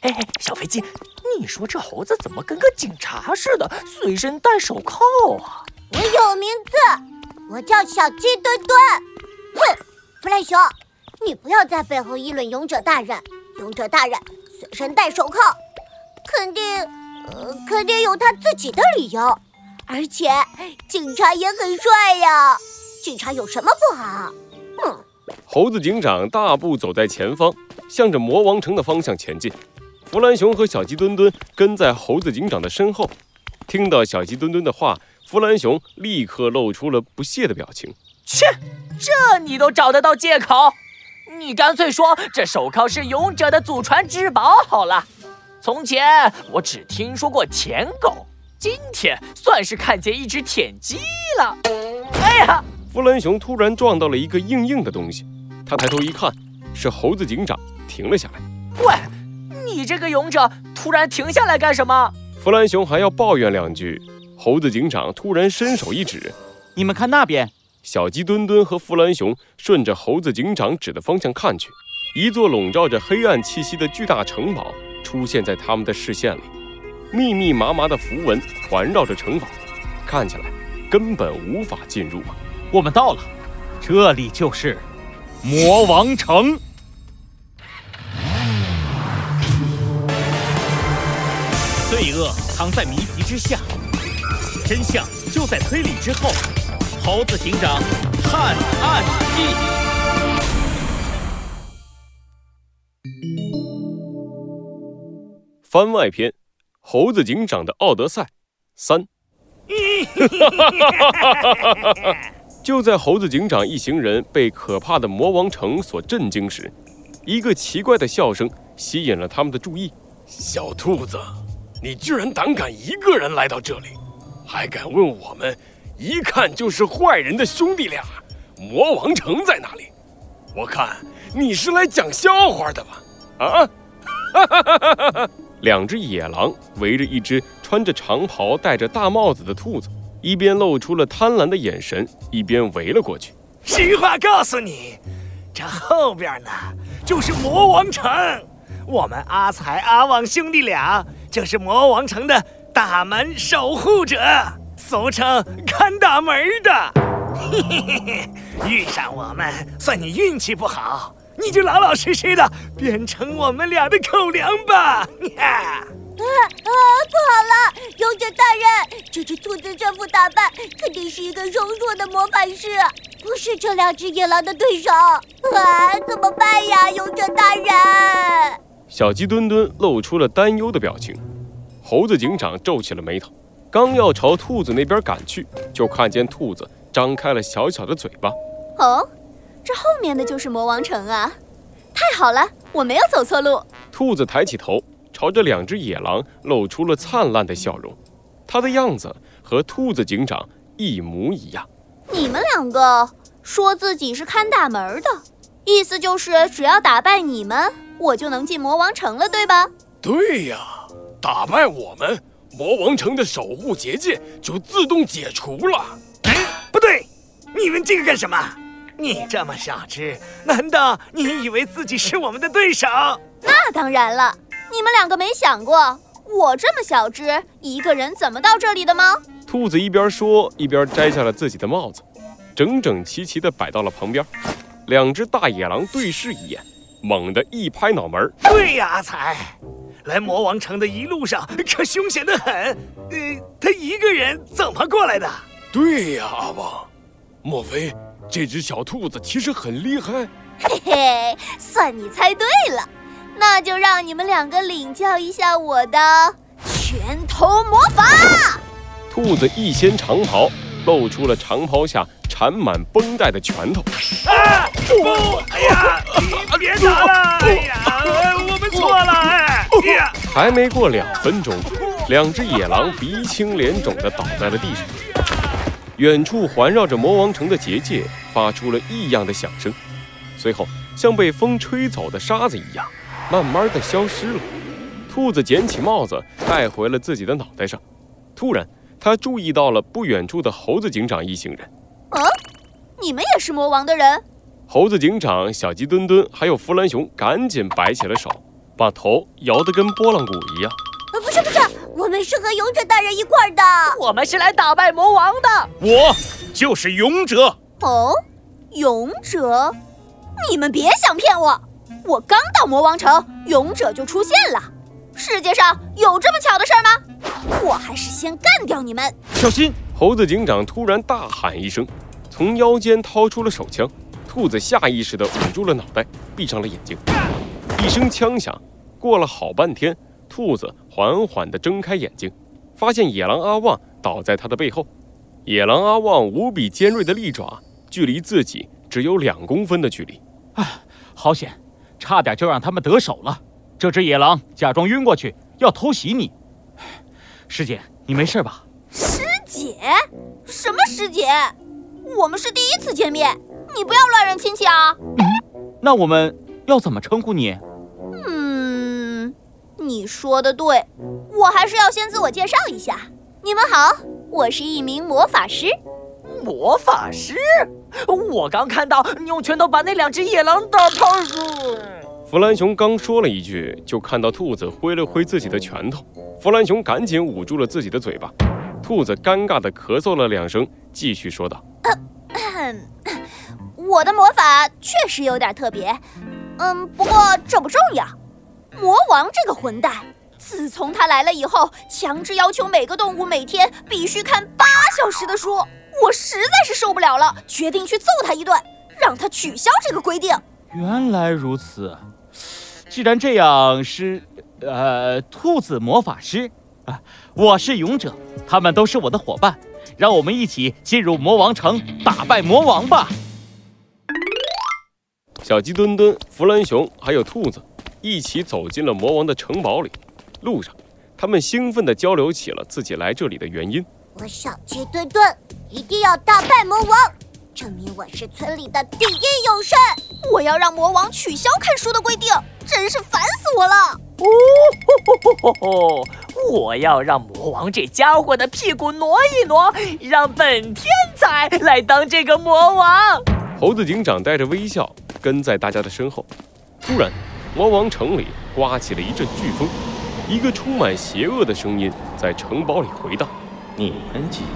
哎，小飞机，你说这猴子怎么跟个警察似的，随身戴手铐啊？我有名字，我叫小鸡墩墩。哼，弗兰熊，你不要在背后议论勇者大人。勇者大人随身戴手铐，肯定，呃，肯定有他自己的理由。而且警察也很帅呀，警察有什么不好？哼！猴子警长大步走在前方，向着魔王城的方向前进。弗兰熊和小鸡墩墩跟在猴子警长的身后。听到小鸡墩墩的话，弗兰熊立刻露出了不屑的表情。切，这你都找得到借口？你干脆说这手铐是勇者的祖传之宝好了。从前我只听说过舔狗，今天算是看见一只舔鸡了。哎呀！弗兰熊突然撞到了一个硬硬的东西，他抬头一看，是猴子警长，停了下来。喂！你这个勇者突然停下来干什么？弗兰熊还要抱怨两句，猴子警长突然伸手一指：“你们看那边。”小鸡墩墩和弗兰熊顺着猴子警长指的方向看去，一座笼罩着黑暗气息的巨大城堡出现在他们的视线里，密密麻麻的符文环绕着城堡，看起来根本无法进入啊！我们到了，这里就是魔王城。罪恶藏在谜题之下，真相就在推理之后。猴子警长探案记番外篇：猴子警长的奥德赛三。就在猴子警长一行人被可怕的魔王城所震惊时，一个奇怪的笑声吸引了他们的注意。小兔子。你居然胆敢一个人来到这里，还敢问我们一看就是坏人的兄弟俩魔王城在哪里？我看你是来讲笑话的吧？啊！两只野狼围着一只穿着长袍、戴着大帽子的兔子，一边露出了贪婪的眼神，一边围了过去。实话告诉你，这后边呢就是魔王城，我们阿财、阿旺兄弟俩。就是魔王城的大门守护者，俗称看大门的。嘿嘿嘿，遇上我们算你运气不好，你就老老实实的变成我们俩的口粮吧。啊啊！不好了，勇者大人，这只兔子这副打扮肯定是一个柔弱的魔法师，不是这两只野狼的对手。啊，怎么办呀，勇者大人？小鸡墩墩露出了担忧的表情，猴子警长皱起了眉头，刚要朝兔子那边赶去，就看见兔子张开了小小的嘴巴。哦，这后面的就是魔王城啊！太好了，我没有走错路。兔子抬起头，朝着两只野狼露出了灿烂的笑容，它的样子和兔子警长一模一样。你们两个说自己是看大门的，意思就是只要打败你们。我就能进魔王城了，对吧？对呀，打败我们，魔王城的守护结界就自动解除了。哎，不对，你们这个干什么？你这么小只，难道你以为自己是我们的对手？那当然了，你们两个没想过，我这么小只，一个人怎么到这里的吗？兔子一边说，一边摘下了自己的帽子，整整齐齐地摆到了旁边。两只大野狼对视一眼。猛地一拍脑门对呀，阿才，来魔王城的一路上 可凶险的很。呃，他一个人怎么过来的？对呀，阿旺，莫非这只小兔子其实很厉害？嘿嘿，算你猜对了，那就让你们两个领教一下我的拳头魔法。兔子一掀长袍，露出了长袍下。缠满绷带的拳头！啊！不！哎呀！别打了！哎呀！我们错了！哎呀！还没过两分钟，两只野狼鼻青脸肿的倒在了地上。远处环绕着魔王城的结界发出了异样的响声，随后像被风吹走的沙子一样，慢慢的消失了。兔子捡起帽子戴回了自己的脑袋上。突然，他注意到了不远处的猴子警长一行人。嗯，你们也是魔王的人？猴子警长、小鸡墩墩还有弗兰熊赶紧摆起了手。把头摇得跟拨浪鼓一样。呃，不是不是，我们是和勇者大人一块儿的。我们是来打败魔王的。我就是勇者。哦，勇者，你们别想骗我！我刚到魔王城，勇者就出现了。世界上有这么巧的事儿吗？我还是先干掉你们！小心！猴子警长突然大喊一声，从腰间掏出了手枪。兔子下意识地捂住了脑袋，闭上了眼睛。一声枪响，过了好半天，兔子缓缓地睁开眼睛，发现野狼阿旺倒在他的背后。野狼阿旺无比尖锐的利爪，距离自己只有两公分的距离。啊，好险，差点就让他们得手了。这只野狼假装晕过去，要偷袭你。师姐，你没事吧？师姐？什么师姐？我们是第一次见面，你不要乱认亲戚啊！那我们要怎么称呼你？嗯，你说的对，我还是要先自我介绍一下。你们好，我是一名魔法师。魔法师？我刚看到你用拳头把那两只野狼打趴下。弗兰熊刚说了一句，就看到兔子挥了挥自己的拳头。弗兰熊赶紧捂住了自己的嘴巴。兔子尴尬地咳嗽了两声，继续说道：“我的魔法确实有点特别，嗯，不过这不重要。魔王这个混蛋，自从他来了以后，强制要求每个动物每天必须看八小时的书，我实在是受不了了，决定去揍他一顿，让他取消这个规定。”原来如此。既然这样，是，呃，兔子魔法师啊，我是勇者，他们都是我的伙伴，让我们一起进入魔王城，打败魔王吧！小鸡墩墩、弗兰熊还有兔子一起走进了魔王的城堡里。路上，他们兴奋地交流起了自己来这里的原因。我小鸡墩墩一定要打败魔王，证明我是村里的第一勇士。我要让魔王取消看书的规定，真是烦死我了！哦吼吼吼！我要让魔王这家伙的屁股挪一挪，让本天才来当这个魔王。猴子警长带着微笑跟在大家的身后。突然，魔王城里刮起了一阵飓风，一个充满邪恶的声音在城堡里回荡：“你们几个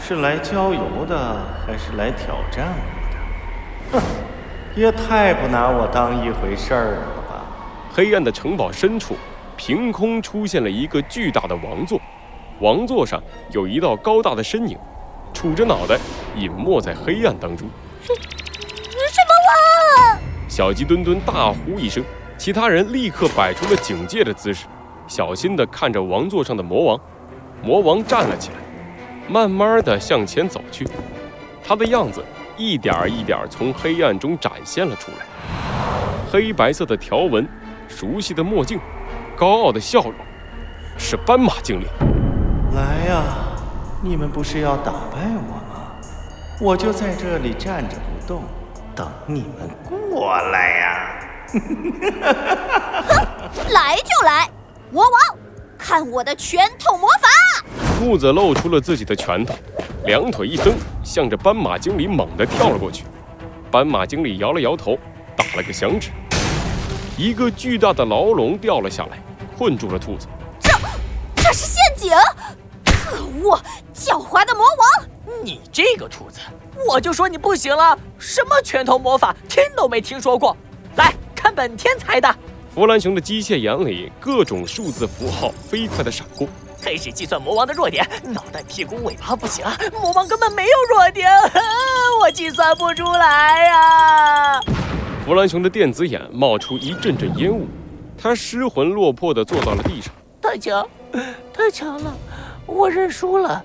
是来郊游的，还是来挑战我的？哼！”也太不拿我当一回事儿了吧！黑暗的城堡深处，凭空出现了一个巨大的王座，王座上有一道高大的身影，杵着脑袋，隐没在黑暗当中。小鸡墩墩大呼一声，其他人立刻摆出了警戒的姿势，小心地看着王座上的魔王。魔王站了起来，慢慢地向前走去，他的样子。一点一点从黑暗中展现了出来，黑白色的条纹，熟悉的墨镜，高傲的笑容，是斑马精灵。来呀，你们不是要打败我吗？我就在这里站着不动，等你们过来呀！哼，来就来，魔王，看我的拳头魔法！兔子露出了自己的拳头。两腿一蹬，向着斑马经理猛地跳了过去。斑马经理摇了摇头，打了个响指，一个巨大的牢笼掉了下来，困住了兔子。这，这是陷阱！可恶，狡猾的魔王！你这个兔子，我就说你不行了！什么拳头魔法，听都没听说过。来看本天才的！弗兰熊的机械眼里，各种数字符号飞快地闪过。开始计算魔王的弱点，脑袋、屁股、尾巴不行，魔王根本没有弱点，我计算不出来呀！弗兰熊的电子眼冒出一阵阵烟雾，他失魂落魄地坐到了地上。太强，太强了，我认输了，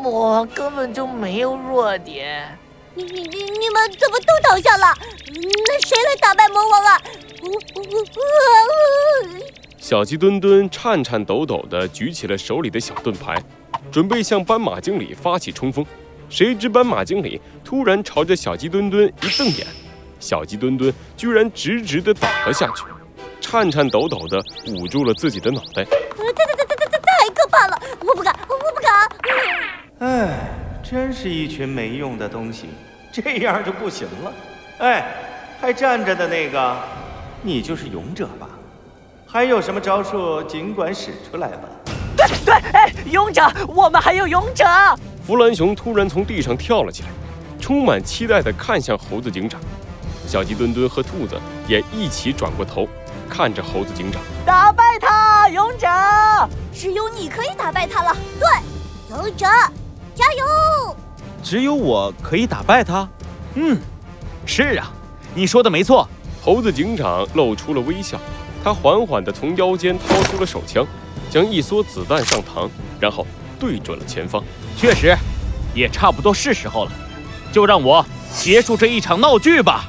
魔王根本就没有弱点。你你你你们怎么都倒下了？那谁来打败魔王啊？小鸡墩墩颤颤抖抖地举起了手里的小盾牌，准备向斑马经理发起冲锋。谁知斑马经理突然朝着小鸡墩墩一瞪眼，小鸡墩墩居然直直地倒了下去，颤颤抖抖地捂住了自己的脑袋。太太太太太太可怕了！我不敢，我不敢。哎，真是一群没用的东西，这样就不行了。哎，还站着的那个，你就是勇者吧？还有什么招数，尽管使出来吧。对对，哎，勇者，我们还有勇者！弗兰熊突然从地上跳了起来，充满期待地看向猴子警长。小鸡墩墩和兔子也一起转过头，看着猴子警长。打败他，勇者！只有你可以打败他了。对，勇者，加油！只有我可以打败他。嗯，是啊，你说的没错。猴子警长露出了微笑，他缓缓地从腰间掏出了手枪，将一梭子弹上膛，然后对准了前方。确实，也差不多是时候了，就让我结束这一场闹剧吧。